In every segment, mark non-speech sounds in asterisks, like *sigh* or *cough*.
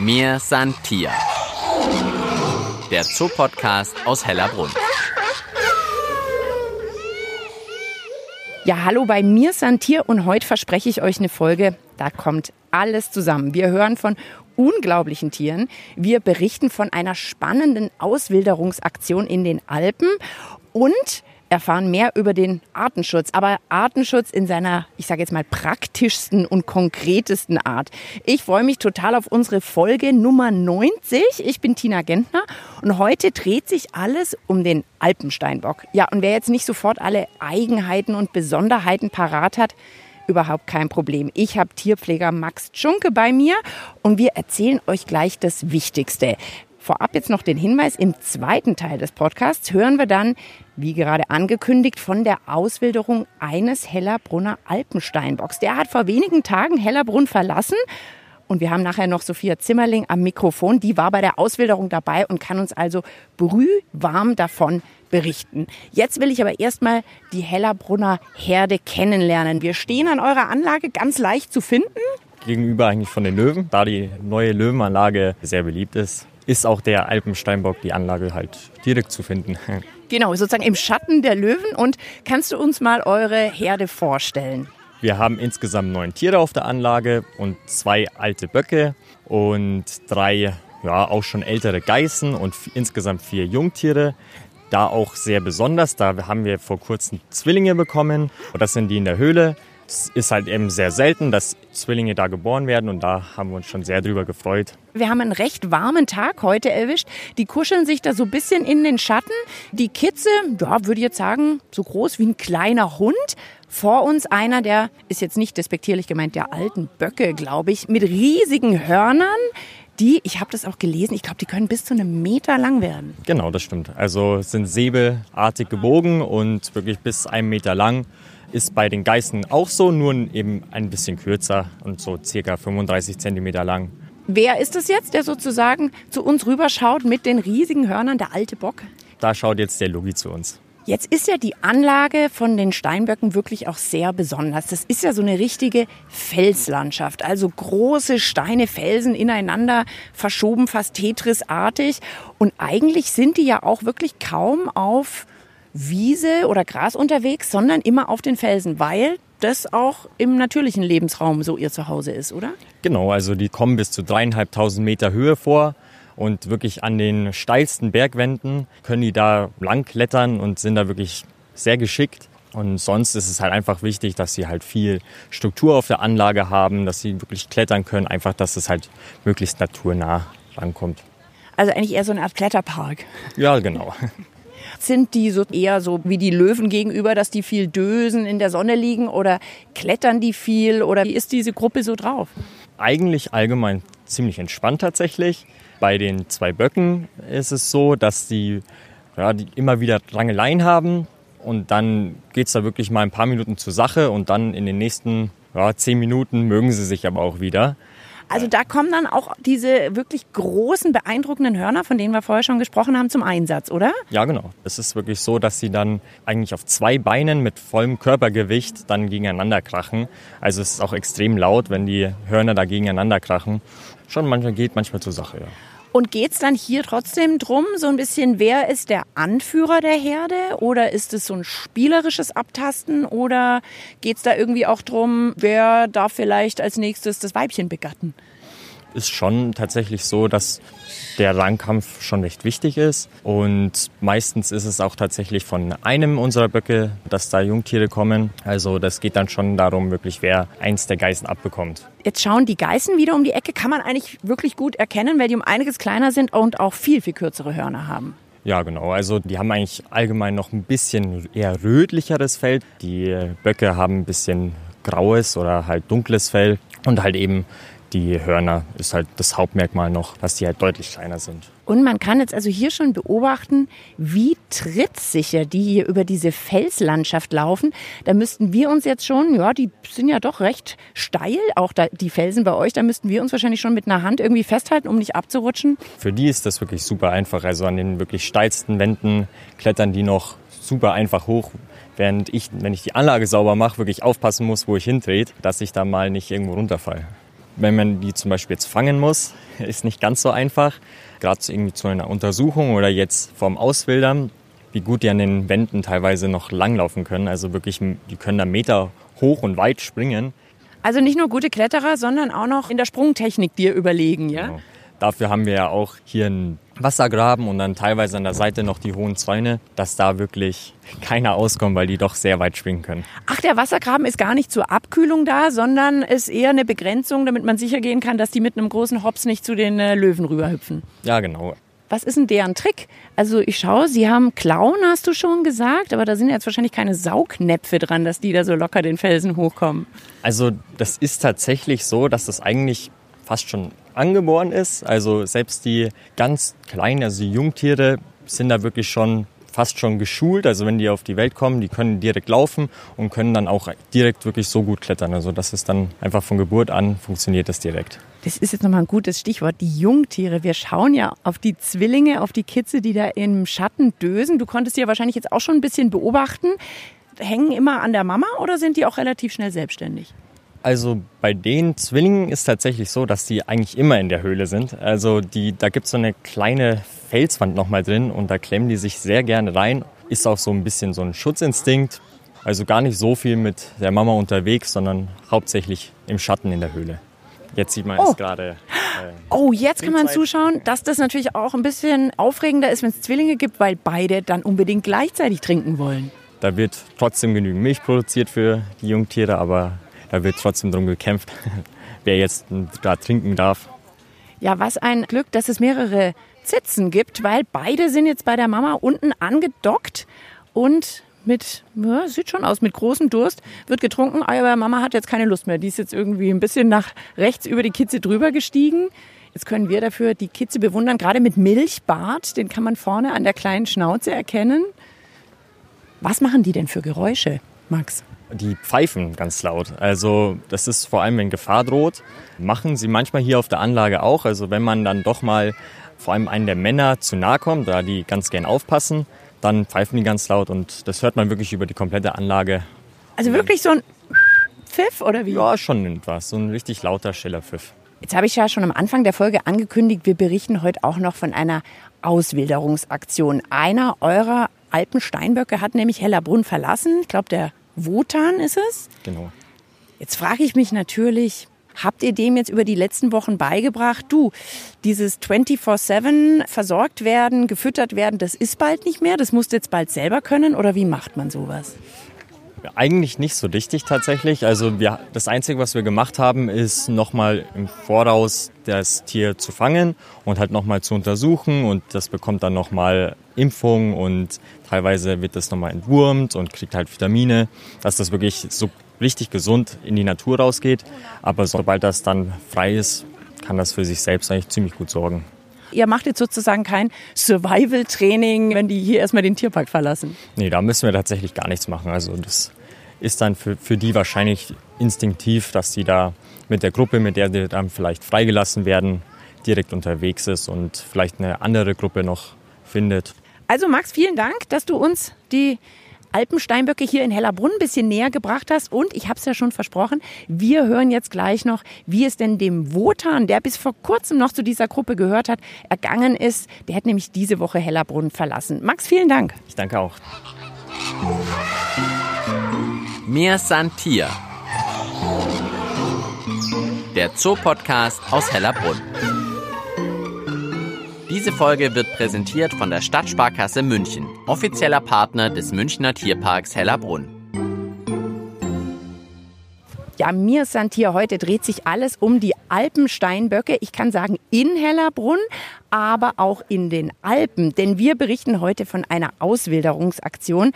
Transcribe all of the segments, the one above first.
Mir san Tier. Der Zoopodcast aus Hellerbrunn. Ja, hallo bei mir Santier und heute verspreche ich euch eine Folge, da kommt alles zusammen. Wir hören von unglaublichen Tieren. Wir berichten von einer spannenden Auswilderungsaktion in den Alpen und erfahren mehr über den Artenschutz, aber Artenschutz in seiner, ich sage jetzt mal, praktischsten und konkretesten Art. Ich freue mich total auf unsere Folge Nummer 90. Ich bin Tina Gentner und heute dreht sich alles um den Alpensteinbock. Ja, und wer jetzt nicht sofort alle Eigenheiten und Besonderheiten parat hat, überhaupt kein Problem. Ich habe Tierpfleger Max Tschunke bei mir und wir erzählen euch gleich das Wichtigste. Vorab jetzt noch den Hinweis, im zweiten Teil des Podcasts hören wir dann, wie gerade angekündigt, von der Auswilderung eines Hellerbrunner Alpensteinbocks. Der hat vor wenigen Tagen Hellerbrunn verlassen und wir haben nachher noch Sophia Zimmerling am Mikrofon. Die war bei der Auswilderung dabei und kann uns also brühwarm davon berichten. Jetzt will ich aber erstmal die Hellerbrunner Herde kennenlernen. Wir stehen an eurer Anlage ganz leicht zu finden. Gegenüber eigentlich von den Löwen, da die neue Löwenanlage sehr beliebt ist ist auch der Alpensteinbock, die Anlage halt direkt zu finden. *laughs* Genau, sozusagen im Schatten der Löwen. Und kannst du uns mal eure Herde vorstellen? Wir haben insgesamt neun Tiere auf der Anlage und zwei alte Böcke und drei ja, auch schon ältere Geißen und insgesamt vier Jungtiere. Da auch sehr besonders, da haben wir vor kurzem Zwillinge bekommen und das sind die in der Höhle. Es ist halt eben sehr selten, dass Zwillinge da geboren werden und da haben wir uns schon sehr drüber gefreut. Wir haben einen recht warmen Tag heute erwischt. Die kuscheln sich da so ein bisschen in den Schatten. Die Kitze, ja, würde ich jetzt sagen, so groß wie ein kleiner Hund. Vor uns einer, der ist jetzt nicht despektierlich gemeint, der alten Böcke, glaube ich, mit riesigen Hörnern. Die, ich habe das auch gelesen, ich glaube, die können bis zu einem Meter lang werden. Genau, das stimmt. Also sind säbelartig gebogen und wirklich bis einen Meter lang. Ist bei den Geißen auch so, nur eben ein bisschen kürzer und so circa 35 Zentimeter lang. Wer ist es jetzt, der sozusagen zu uns rüberschaut mit den riesigen Hörnern, der alte Bock? Da schaut jetzt der Logi zu uns. Jetzt ist ja die Anlage von den Steinböcken wirklich auch sehr besonders. Das ist ja so eine richtige Felslandschaft, also große Steine, Felsen ineinander verschoben, fast Tetris-artig. Und eigentlich sind die ja auch wirklich kaum auf Wiese oder Gras unterwegs, sondern immer auf den Felsen, weil das auch im natürlichen Lebensraum so ihr Zuhause ist, oder? Genau, also die kommen bis zu dreieinhalbtausend Meter Höhe vor und wirklich an den steilsten Bergwänden können die da lang klettern und sind da wirklich sehr geschickt. Und sonst ist es halt einfach wichtig, dass sie halt viel Struktur auf der Anlage haben, dass sie wirklich klettern können, einfach, dass es halt möglichst naturnah rankommt. Also eigentlich eher so eine Art Kletterpark. Ja, genau. *laughs* Sind die so eher so wie die Löwen gegenüber, dass die viel dösen, in der Sonne liegen oder klettern die viel oder wie ist diese Gruppe so drauf? Eigentlich allgemein ziemlich entspannt tatsächlich. Bei den zwei Böcken ist es so, dass die, ja, die immer wieder Rangeleien haben und dann geht es da wirklich mal ein paar Minuten zur Sache und dann in den nächsten ja, zehn Minuten mögen sie sich aber auch wieder. Also da kommen dann auch diese wirklich großen, beeindruckenden Hörner, von denen wir vorher schon gesprochen haben, zum Einsatz, oder? Ja, genau. Es ist wirklich so, dass sie dann eigentlich auf zwei Beinen mit vollem Körpergewicht dann gegeneinander krachen. Also es ist auch extrem laut, wenn die Hörner da gegeneinander krachen. Schon manchmal geht manchmal zur Sache, ja. Und geht es dann hier trotzdem drum, so ein bisschen, wer ist der Anführer der Herde? Oder ist es so ein spielerisches Abtasten? Oder geht es da irgendwie auch drum, wer darf vielleicht als nächstes das Weibchen begatten? Ist schon tatsächlich so, dass der Rangkampf schon recht wichtig ist. Und meistens ist es auch tatsächlich von einem unserer Böcke, dass da Jungtiere kommen. Also das geht dann schon darum, wirklich wer eins der Geißen abbekommt. Jetzt schauen die Geißen wieder um die Ecke. Kann man eigentlich wirklich gut erkennen, weil die um einiges kleiner sind und auch viel, viel kürzere Hörner haben. Ja, genau. Also die haben eigentlich allgemein noch ein bisschen eher rötlicheres Fell. Die Böcke haben ein bisschen graues oder halt dunkles Fell und halt eben die Hörner ist halt das Hauptmerkmal noch, dass die halt deutlich kleiner sind. Und man kann jetzt also hier schon beobachten, wie trittsicher die hier über diese Felslandschaft laufen. Da müssten wir uns jetzt schon, ja, die sind ja doch recht steil, auch da, die Felsen bei euch, da müssten wir uns wahrscheinlich schon mit einer Hand irgendwie festhalten, um nicht abzurutschen. Für die ist das wirklich super einfach. Also an den wirklich steilsten Wänden klettern die noch super einfach hoch, während ich, wenn ich die Anlage sauber mache, wirklich aufpassen muss, wo ich hintrete, dass ich da mal nicht irgendwo runterfalle. Wenn man die zum Beispiel jetzt fangen muss, *laughs* ist nicht ganz so einfach. Gerade irgendwie zu einer Untersuchung oder jetzt vorm Auswildern, wie gut die an den Wänden teilweise noch langlaufen können. Also wirklich, die können da Meter hoch und weit springen. Also nicht nur gute Kletterer, sondern auch noch in der Sprungtechnik dir überlegen, ja? Genau. Dafür haben wir ja auch hier einen Wassergraben und dann teilweise an der Seite noch die hohen Zäune, dass da wirklich *laughs* keiner auskommt, weil die doch sehr weit springen können. Ach, der Wassergraben ist gar nicht zur Abkühlung da, sondern ist eher eine Begrenzung, damit man sicher gehen kann, dass die mit einem großen Hops nicht zu den äh, Löwen rüberhüpfen. Ja, genau. Was ist denn deren Trick? Also ich schaue, Sie haben Klauen, hast du schon gesagt, aber da sind jetzt wahrscheinlich keine Saugnäpfe dran, dass die da so locker den Felsen hochkommen. Also das ist tatsächlich so, dass das eigentlich fast schon angeboren ist. Also selbst die ganz kleinen, also die Jungtiere, sind da wirklich schon fast schon geschult. Also wenn die auf die Welt kommen, die können direkt laufen und können dann auch direkt wirklich so gut klettern. Also das ist dann einfach von Geburt an funktioniert das direkt. Das ist jetzt nochmal ein gutes Stichwort, die Jungtiere. Wir schauen ja auf die Zwillinge, auf die Kitze, die da im Schatten dösen. Du konntest die ja wahrscheinlich jetzt auch schon ein bisschen beobachten. Hängen immer an der Mama oder sind die auch relativ schnell selbstständig? Also bei den Zwillingen ist tatsächlich so, dass die eigentlich immer in der Höhle sind. Also die, da gibt es so eine kleine Felswand nochmal drin und da klemmen die sich sehr gerne rein. Ist auch so ein bisschen so ein Schutzinstinkt. Also gar nicht so viel mit der Mama unterwegs, sondern hauptsächlich im Schatten in der Höhle. Jetzt sieht man oh. es gerade. Äh, oh, jetzt kann man zuschauen, dass das natürlich auch ein bisschen aufregender ist, wenn es Zwillinge gibt, weil beide dann unbedingt gleichzeitig trinken wollen. Da wird trotzdem genügend Milch produziert für die Jungtiere, aber da wird trotzdem darum gekämpft, *laughs* wer jetzt da trinken darf. Ja, was ein Glück, dass es mehrere Zitzen gibt, weil beide sind jetzt bei der Mama unten angedockt und mit, ja, sieht schon aus, mit großem Durst wird getrunken, aber Mama hat jetzt keine Lust mehr. Die ist jetzt irgendwie ein bisschen nach rechts über die Kitze drüber gestiegen. Jetzt können wir dafür die Kitze bewundern, gerade mit Milchbart, den kann man vorne an der kleinen Schnauze erkennen. Was machen die denn für Geräusche, Max? Die pfeifen ganz laut. Also das ist vor allem, wenn Gefahr droht. Machen sie manchmal hier auf der Anlage auch. Also wenn man dann doch mal vor allem einen der Männer zu nahe kommt, da die ganz gern aufpassen, dann pfeifen die ganz laut und das hört man wirklich über die komplette Anlage. Also wirklich so ein Pfiff oder wie? Ja, schon etwas. So ein richtig lauter, schiller Pfiff. Jetzt habe ich ja schon am Anfang der Folge angekündigt, wir berichten heute auch noch von einer Auswilderungsaktion. Einer eurer Alpensteinböcke hat nämlich Hellerbrunn verlassen. Ich glaube, der Wotan ist es. Genau. Jetzt frage ich mich natürlich, habt ihr dem jetzt über die letzten Wochen beigebracht, du, dieses 24-7 versorgt werden, gefüttert werden, das ist bald nicht mehr, das musst du jetzt bald selber können oder wie macht man sowas? Eigentlich nicht so richtig tatsächlich. Also wir, das Einzige, was wir gemacht haben, ist nochmal im Voraus das Tier zu fangen und halt nochmal zu untersuchen und das bekommt dann nochmal Impfung und teilweise wird das nochmal entwurmt und kriegt halt Vitamine, dass das wirklich so richtig gesund in die Natur rausgeht. Aber sobald das dann frei ist, kann das für sich selbst eigentlich ziemlich gut sorgen. Ihr macht jetzt sozusagen kein Survival-Training, wenn die hier erstmal den Tierpark verlassen? Nee, da müssen wir tatsächlich gar nichts machen. Also das ist dann für, für die wahrscheinlich instinktiv, dass sie da mit der Gruppe, mit der sie dann vielleicht freigelassen werden, direkt unterwegs ist und vielleicht eine andere Gruppe noch findet. Also Max, vielen Dank, dass du uns die Alpensteinböcke hier in Hellerbrunn ein bisschen näher gebracht hast. Und ich habe es ja schon versprochen, wir hören jetzt gleich noch, wie es denn dem Wotan, der bis vor kurzem noch zu dieser Gruppe gehört hat, ergangen ist. Der hat nämlich diese Woche Hellerbrunn verlassen. Max, vielen Dank. Ich danke auch. Mir Santier. Der Zoopodcast aus Hellerbrunn. Diese Folge wird präsentiert von der Stadtsparkasse München, offizieller Partner des Münchner Tierparks Hellerbrunn. Ja, mir Santier, heute dreht sich alles um die Alpensteinböcke. Ich kann sagen in Hellerbrunn, aber auch in den Alpen. Denn wir berichten heute von einer Auswilderungsaktion.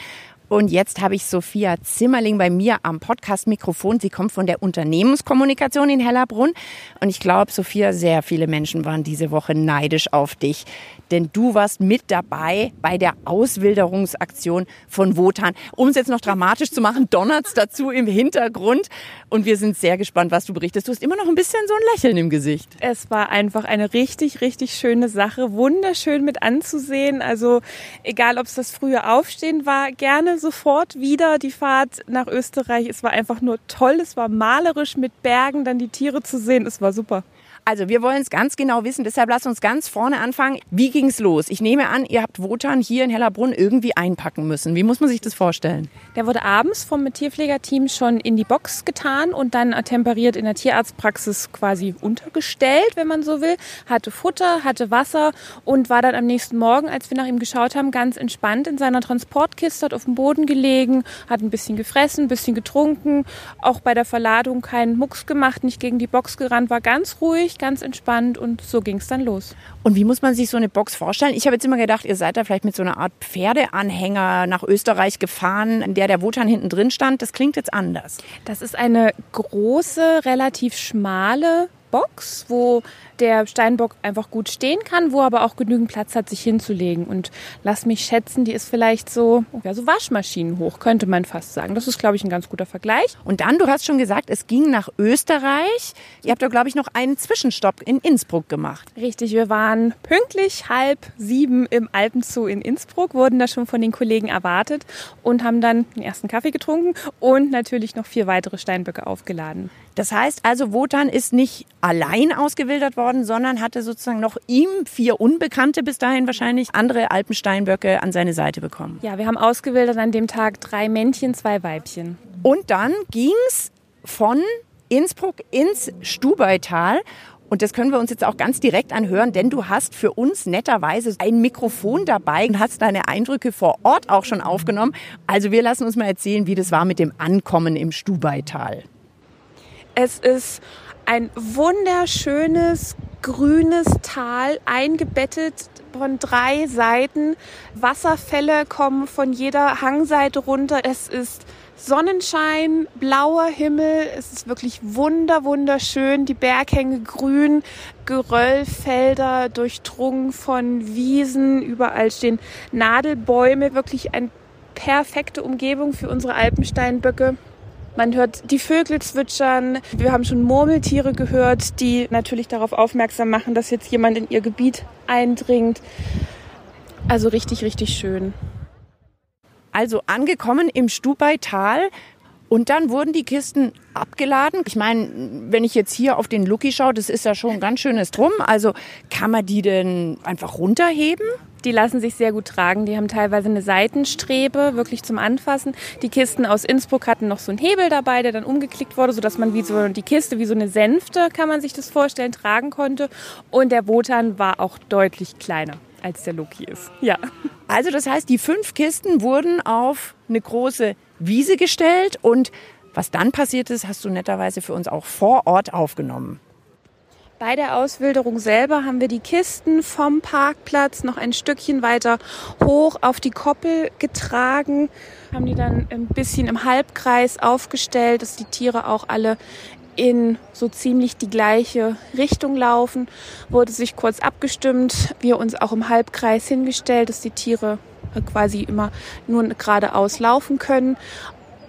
Und jetzt habe ich Sophia Zimmerling bei mir am Podcast-Mikrofon. Sie kommt von der Unternehmenskommunikation in Hellerbrunn. Und ich glaube, Sophia, sehr viele Menschen waren diese Woche neidisch auf dich. Denn du warst mit dabei bei der Auswilderungsaktion von Wotan. Um es jetzt noch dramatisch zu machen, donnert es dazu im Hintergrund. Und wir sind sehr gespannt, was du berichtest. Du hast immer noch ein bisschen so ein Lächeln im Gesicht. Es war einfach eine richtig, richtig schöne Sache. Wunderschön mit anzusehen. Also egal, ob es das frühe Aufstehen war, gerne sofort wieder die Fahrt nach Österreich. Es war einfach nur toll. Es war malerisch mit Bergen, dann die Tiere zu sehen. Es war super. Also wir wollen es ganz genau wissen, deshalb lasst uns ganz vorne anfangen. Wie ging es los? Ich nehme an, ihr habt Wotan hier in Hellerbrunn irgendwie einpacken müssen. Wie muss man sich das vorstellen? Der wurde abends vom Tierpflegerteam schon in die Box getan und dann temperiert in der Tierarztpraxis quasi untergestellt, wenn man so will. Hatte Futter, hatte Wasser und war dann am nächsten Morgen, als wir nach ihm geschaut haben, ganz entspannt in seiner Transportkiste, hat auf dem Boden gelegen, hat ein bisschen gefressen, ein bisschen getrunken, auch bei der Verladung keinen Mucks gemacht, nicht gegen die Box gerannt, war ganz ruhig ruhig, ganz entspannt und so ging es dann los. Und wie muss man sich so eine Box vorstellen? Ich habe jetzt immer gedacht, ihr seid da vielleicht mit so einer Art Pferdeanhänger nach Österreich gefahren, in der der Wotan hinten drin stand. Das klingt jetzt anders. Das ist eine große, relativ schmale Box, wo der Steinbock einfach gut stehen kann, wo aber auch genügend Platz hat, sich hinzulegen. Und lass mich schätzen, die ist vielleicht so, ja, so Waschmaschinen hoch, könnte man fast sagen. Das ist, glaube ich, ein ganz guter Vergleich. Und dann, du hast schon gesagt, es ging nach Österreich. Ihr habt da, glaube ich, noch einen Zwischenstopp in Innsbruck gemacht. Richtig, wir waren pünktlich halb sieben im Alpenzoo in Innsbruck, wurden da schon von den Kollegen erwartet und haben dann den ersten Kaffee getrunken und natürlich noch vier weitere Steinböcke aufgeladen. Das heißt also, Wotan ist nicht allein ausgewildert worden, sondern hatte sozusagen noch ihm vier Unbekannte bis dahin wahrscheinlich andere Alpensteinböcke an seine Seite bekommen. Ja, wir haben ausgewildert an dem Tag drei Männchen, zwei Weibchen. Und dann ging's von Innsbruck ins Stubaital. Und das können wir uns jetzt auch ganz direkt anhören, denn du hast für uns netterweise ein Mikrofon dabei und hast deine Eindrücke vor Ort auch schon aufgenommen. Also wir lassen uns mal erzählen, wie das war mit dem Ankommen im Stubaital. Es ist ein wunderschönes grünes Tal, eingebettet von drei Seiten. Wasserfälle kommen von jeder Hangseite runter. Es ist Sonnenschein, blauer Himmel, es ist wirklich wunder, wunderschön. Die Berghänge grün, Geröllfelder durchdrungen von Wiesen, überall stehen Nadelbäume, wirklich eine perfekte Umgebung für unsere Alpensteinböcke. Man hört die Vögel zwitschern. Wir haben schon Murmeltiere gehört, die natürlich darauf aufmerksam machen, dass jetzt jemand in ihr Gebiet eindringt. Also richtig, richtig schön. Also angekommen im Stubaital und dann wurden die Kisten abgeladen. Ich meine, wenn ich jetzt hier auf den Lucky schaue, das ist ja schon ein ganz schönes Drum. Also kann man die denn einfach runterheben? Die lassen sich sehr gut tragen. Die haben teilweise eine Seitenstrebe, wirklich zum Anfassen. Die Kisten aus Innsbruck hatten noch so einen Hebel dabei, der dann umgeklickt wurde, sodass man wie so die Kiste, wie so eine Sänfte, kann man sich das vorstellen, tragen konnte. Und der Wotan war auch deutlich kleiner als der Loki ist. Ja. Also das heißt, die fünf Kisten wurden auf eine große Wiese gestellt und was dann passiert ist, hast du netterweise für uns auch vor Ort aufgenommen. Bei der Auswilderung selber haben wir die Kisten vom Parkplatz noch ein Stückchen weiter hoch auf die Koppel getragen, haben die dann ein bisschen im Halbkreis aufgestellt, dass die Tiere auch alle in so ziemlich die gleiche Richtung laufen. Wurde sich kurz abgestimmt, wir uns auch im Halbkreis hingestellt, dass die Tiere quasi immer nur geradeaus laufen können.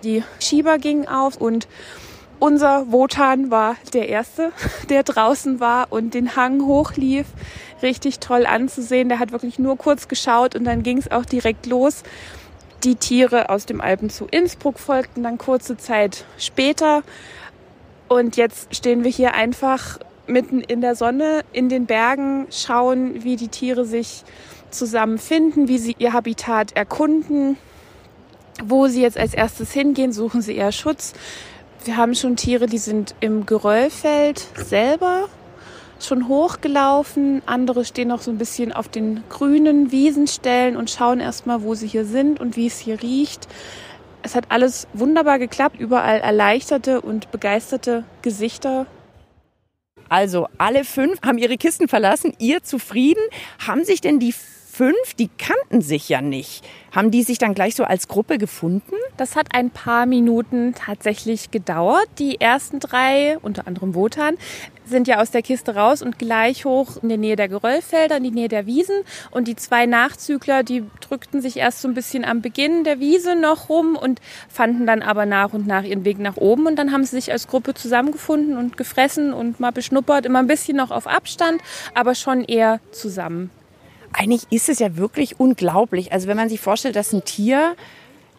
Die Schieber gingen auf und unser Wotan war der Erste, *laughs* der draußen war und den Hang hochlief. Richtig toll anzusehen. Der hat wirklich nur kurz geschaut und dann ging es auch direkt los. Die Tiere aus dem Alpen zu Innsbruck folgten dann kurze Zeit später. Und jetzt stehen wir hier einfach mitten in der Sonne, in den Bergen, schauen, wie die Tiere sich zusammenfinden, wie sie ihr Habitat erkunden, wo sie jetzt als erstes hingehen, suchen sie eher Schutz, wir haben schon Tiere, die sind im Geröllfeld selber schon hochgelaufen. Andere stehen noch so ein bisschen auf den grünen Wiesenstellen und schauen erstmal, wo sie hier sind und wie es hier riecht. Es hat alles wunderbar geklappt, überall erleichterte und begeisterte Gesichter. Also alle fünf haben ihre Kisten verlassen, ihr zufrieden. Haben sich denn die fünf, die kannten sich ja nicht. Haben die sich dann gleich so als Gruppe gefunden? Das hat ein paar Minuten tatsächlich gedauert. Die ersten drei, unter anderem Wotan, sind ja aus der Kiste raus und gleich hoch in die Nähe der Geröllfelder, in die Nähe der Wiesen. Und die zwei Nachzügler, die drückten sich erst so ein bisschen am Beginn der Wiese noch rum und fanden dann aber nach und nach ihren Weg nach oben. Und dann haben sie sich als Gruppe zusammengefunden und gefressen und mal beschnuppert. Immer ein bisschen noch auf Abstand, aber schon eher zusammen eigentlich ist es ja wirklich unglaublich. Also wenn man sich vorstellt, dass ein Tier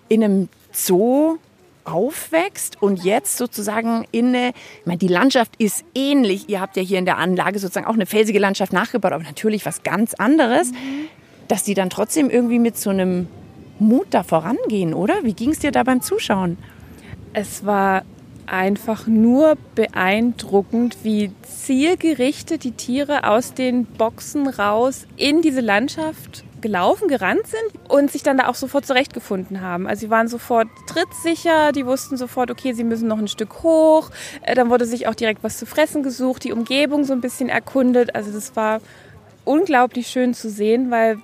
in einem Zoo aufwächst und jetzt sozusagen in eine, ich meine, die Landschaft ist ähnlich. Ihr habt ja hier in der Anlage sozusagen auch eine felsige Landschaft nachgebaut, aber natürlich was ganz anderes, mhm. dass die dann trotzdem irgendwie mit so einem Mut da vorangehen, oder? Wie ging es dir da beim Zuschauen? Es war einfach nur beeindruckend, wie zielgerichtet die Tiere aus den Boxen raus in diese Landschaft gelaufen, gerannt sind und sich dann da auch sofort zurechtgefunden haben. Also sie waren sofort trittsicher, die wussten sofort, okay, sie müssen noch ein Stück hoch. Äh, dann wurde sich auch direkt was zu fressen gesucht, die Umgebung so ein bisschen erkundet. Also das war unglaublich schön zu sehen, weil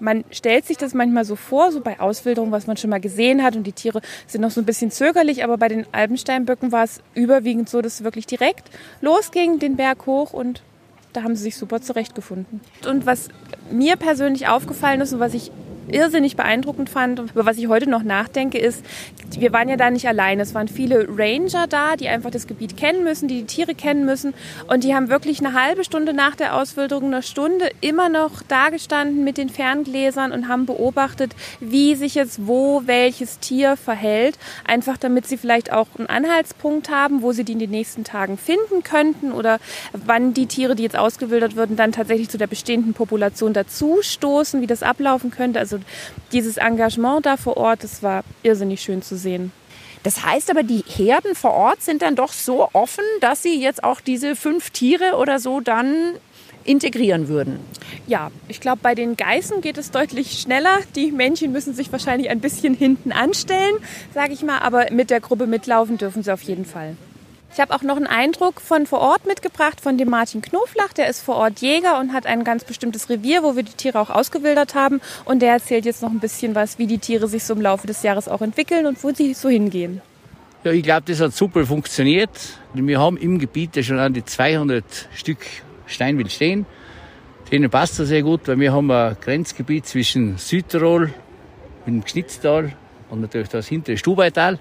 man stellt sich das manchmal so vor, so bei Auswilderung, was man schon mal gesehen hat und die Tiere sind noch so ein bisschen zögerlich, aber bei den Alpensteinböcken war es überwiegend so, dass es wirklich direkt losging, den Berg hoch und da haben sie sich super zurechtgefunden. Und was mir persönlich aufgefallen ist und was ich irrsinnig beeindruckend fand über was ich heute noch nachdenke, ist, wir waren ja da nicht allein. Es waren viele Ranger da, die einfach das Gebiet kennen müssen, die die Tiere kennen müssen. Und die haben wirklich eine halbe Stunde nach der Auswilderung, eine Stunde immer noch dagestanden mit den Ferngläsern und haben beobachtet, wie sich jetzt wo welches Tier verhält. Einfach damit sie vielleicht auch einen Anhaltspunkt haben, wo sie die in den nächsten Tagen finden könnten oder wann die Tiere, die jetzt ausgewildert würden, dann tatsächlich zu der bestehenden Population dazu wie das ablaufen könnte. Also dieses Engagement da vor Ort, das war irrsinnig schön zu sehen. Das heißt aber, die Herden vor Ort sind dann doch so offen, dass sie jetzt auch diese fünf Tiere oder so dann integrieren würden. Ja, ich glaube, bei den Geißen geht es deutlich schneller. Die Männchen müssen sich wahrscheinlich ein bisschen hinten anstellen, sage ich mal, aber mit der Gruppe mitlaufen dürfen sie auf jeden Fall. Ich habe auch noch einen Eindruck von vor Ort mitgebracht von dem Martin Knoflach. Der ist vor Ort Jäger und hat ein ganz bestimmtes Revier, wo wir die Tiere auch ausgewildert haben. Und der erzählt jetzt noch ein bisschen was, wie die Tiere sich so im Laufe des Jahres auch entwickeln und wo sie so hingehen. Ja, ich glaube, das hat super funktioniert. Wir haben im Gebiet ja schon an die 200 Stück Steinwild stehen. Denen passt das sehr gut, weil wir haben ein Grenzgebiet zwischen Südtirol mit dem Schnitztal und natürlich das hintere Stubaital.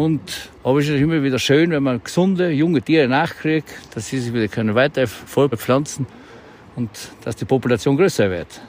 Und aber es ist immer wieder schön, wenn man gesunde, junge Tiere nachkriegt, dass sie sich wieder können weiter fortpflanzen und dass die Population größer wird.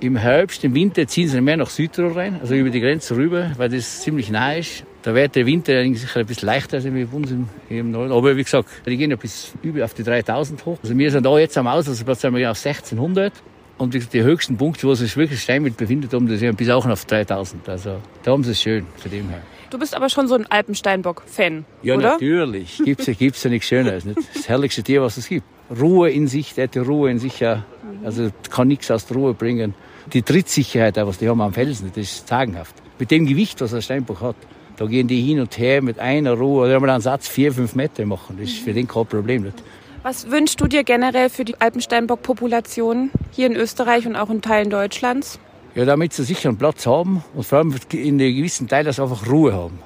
Im Herbst, im Winter ziehen sie mehr nach Südtirol rein, also über die Grenze rüber, weil das ziemlich nah ist. Da wird der Winter sicher ein bisschen leichter als bei uns im, im Norden. Aber wie gesagt, die gehen ja bis über auf die 3000 hoch. Also wir sind da jetzt am Auslauferplatz, sind wir auf 1600. Und die höchsten Punkte, wo sich wirklich Steinwild befindet, haben, das sind bis auch auf 3000. Also da haben sie es schön, von dem her. Du bist aber schon so ein Alpensteinbock-Fan, ja, oder? natürlich. Gibt's gibt's ja nichts Schöneres. Nicht? Das herrlichste Tier, was es gibt. Ruhe in sich, der hat die Ruhe in sich ja. Also kann nichts aus der Ruhe bringen. Die Trittsicherheit, was die haben am Felsen, das ist sagenhaft. Mit dem Gewicht, was ein Steinbock hat, da gehen die hin und her mit einer Ruhe. Da haben wir einen Satz vier, fünf Meter machen. Das ist für den kein Problem. Nicht? Was wünschst du dir generell für die Alpensteinbock-Population hier in Österreich und auch in Teilen Deutschlands? Ja, damit sie sicher einen Platz haben und vor allem in den gewissen Teilen, dass sie einfach Ruhe haben.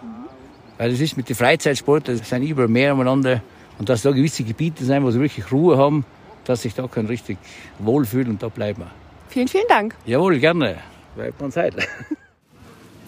Weil es ist mit den Freizeitsportlern, das sind überall mehr umeinander und dass da gewisse Gebiete sind, wo sie wirklich Ruhe haben, dass sich da können richtig wohlfühlen und da bleiben. Vielen, vielen Dank. Jawohl, gerne. Bleibt man Zeit. *laughs*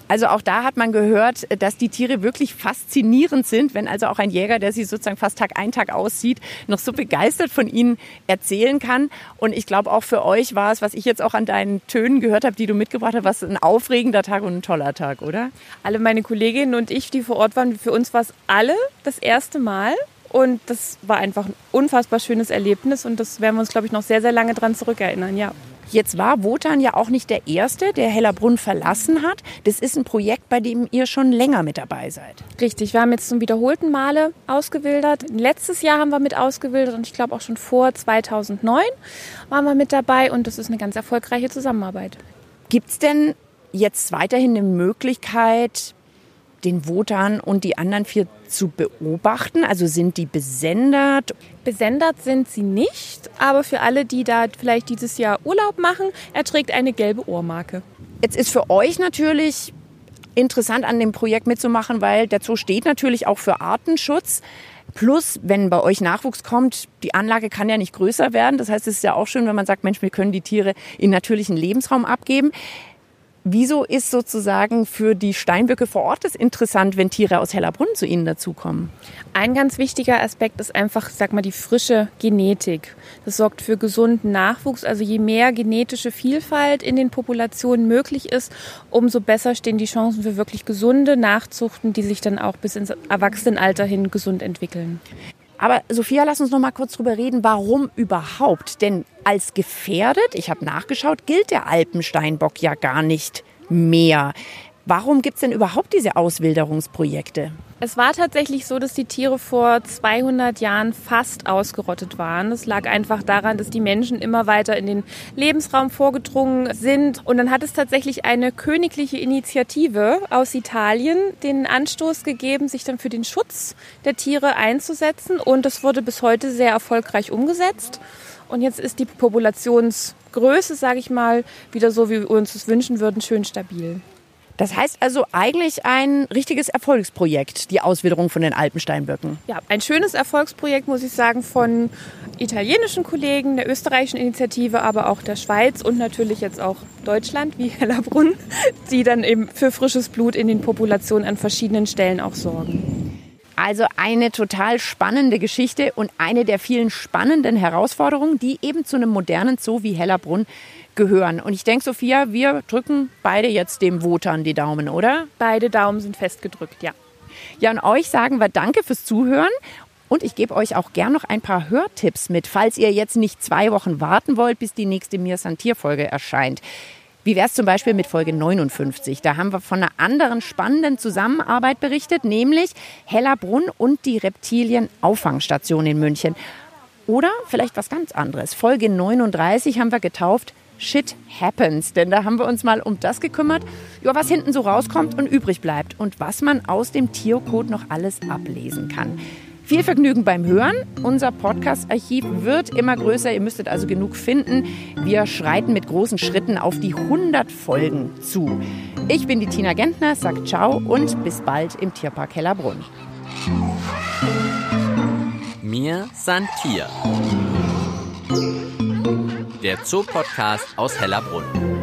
Also auch da hat man gehört, dass die Tiere wirklich faszinierend sind, wenn also auch ein Jäger, der sie sozusagen fast Tag ein, Tag aussieht, noch so begeistert von ihnen erzählen kann. Und ich glaube auch für euch war es, was ich jetzt auch an deinen Tönen gehört habe, die du mitgebracht hast, was ein aufregender Tag und ein toller Tag, oder? Alle meine Kolleginnen und ich, die vor Ort waren, für uns war es alle das erste Mal. Und das war einfach ein unfassbar schönes Erlebnis und das werden wir uns, glaube ich, noch sehr, sehr lange dran zurückerinnern, ja. Jetzt war Wotan ja auch nicht der Erste, der Hellerbrunn verlassen hat. Das ist ein Projekt, bei dem ihr schon länger mit dabei seid. Richtig, wir haben jetzt zum wiederholten Male ausgewildert. Letztes Jahr haben wir mit ausgewildert und ich glaube auch schon vor 2009 waren wir mit dabei und das ist eine ganz erfolgreiche Zusammenarbeit. Gibt es denn jetzt weiterhin eine Möglichkeit, den Wotan und die anderen vier zu beobachten? Also sind die besendet? Besendet sind sie nicht, aber für alle, die da vielleicht dieses Jahr Urlaub machen, er trägt eine gelbe Ohrmarke. Jetzt ist für euch natürlich interessant an dem Projekt mitzumachen, weil der Zoo steht natürlich auch für Artenschutz. Plus, wenn bei euch Nachwuchs kommt, die Anlage kann ja nicht größer werden. Das heißt, es ist ja auch schön, wenn man sagt, Mensch, wir können die Tiere in natürlichen Lebensraum abgeben. Wieso ist sozusagen für die Steinböcke vor Ort es interessant, wenn Tiere aus Hellerbrunn zu Ihnen dazukommen? Ein ganz wichtiger Aspekt ist einfach, sag mal, die frische Genetik. Das sorgt für gesunden Nachwuchs. Also je mehr genetische Vielfalt in den Populationen möglich ist, umso besser stehen die Chancen für wirklich gesunde Nachzuchten, die sich dann auch bis ins Erwachsenenalter hin gesund entwickeln. Aber Sophia, lass uns noch mal kurz drüber reden, warum überhaupt? Denn als gefährdet, ich habe nachgeschaut, gilt der Alpensteinbock ja gar nicht mehr. Warum gibt es denn überhaupt diese Auswilderungsprojekte? Es war tatsächlich so, dass die Tiere vor 200 Jahren fast ausgerottet waren. Das lag einfach daran, dass die Menschen immer weiter in den Lebensraum vorgedrungen sind. Und dann hat es tatsächlich eine königliche Initiative aus Italien den Anstoß gegeben, sich dann für den Schutz der Tiere einzusetzen. Und das wurde bis heute sehr erfolgreich umgesetzt. Und jetzt ist die Populationsgröße, sage ich mal, wieder so, wie wir uns das wünschen würden, schön stabil. Das heißt also eigentlich ein richtiges Erfolgsprojekt, die Auswilderung von den Alpensteinböcken. Ja, ein schönes Erfolgsprojekt, muss ich sagen, von italienischen Kollegen, der österreichischen Initiative, aber auch der Schweiz und natürlich jetzt auch Deutschland, wie Hellerbrunn, die dann eben für frisches Blut in den Populationen an verschiedenen Stellen auch sorgen. Also eine total spannende Geschichte und eine der vielen spannenden Herausforderungen, die eben zu einem modernen Zoo wie Hellerbrunn gehören. Und ich denke, Sophia, wir drücken beide jetzt dem Wotan die Daumen, oder? Beide Daumen sind festgedrückt, ja. Ja, und euch sagen wir Danke fürs Zuhören. Und ich gebe euch auch gern noch ein paar Hörtipps mit, falls ihr jetzt nicht zwei Wochen warten wollt, bis die nächste Mir Santier-Folge erscheint. Wie wäre es zum Beispiel mit Folge 59? Da haben wir von einer anderen spannenden Zusammenarbeit berichtet, nämlich Hellerbrunn und die Reptilien-Auffangstation in München. Oder vielleicht was ganz anderes. Folge 39 haben wir getauft Shit Happens. Denn da haben wir uns mal um das gekümmert, ja, was hinten so rauskommt und übrig bleibt und was man aus dem Tiercode noch alles ablesen kann. Viel Vergnügen beim Hören. Unser Podcast-Archiv wird immer größer. Ihr müsstet also genug finden. Wir schreiten mit großen Schritten auf die 100 Folgen zu. Ich bin die Tina Gentner, sagt ciao und bis bald im Tierpark Hellerbrunn. Mir Santier. Der Zoopodcast aus Hellerbrunn.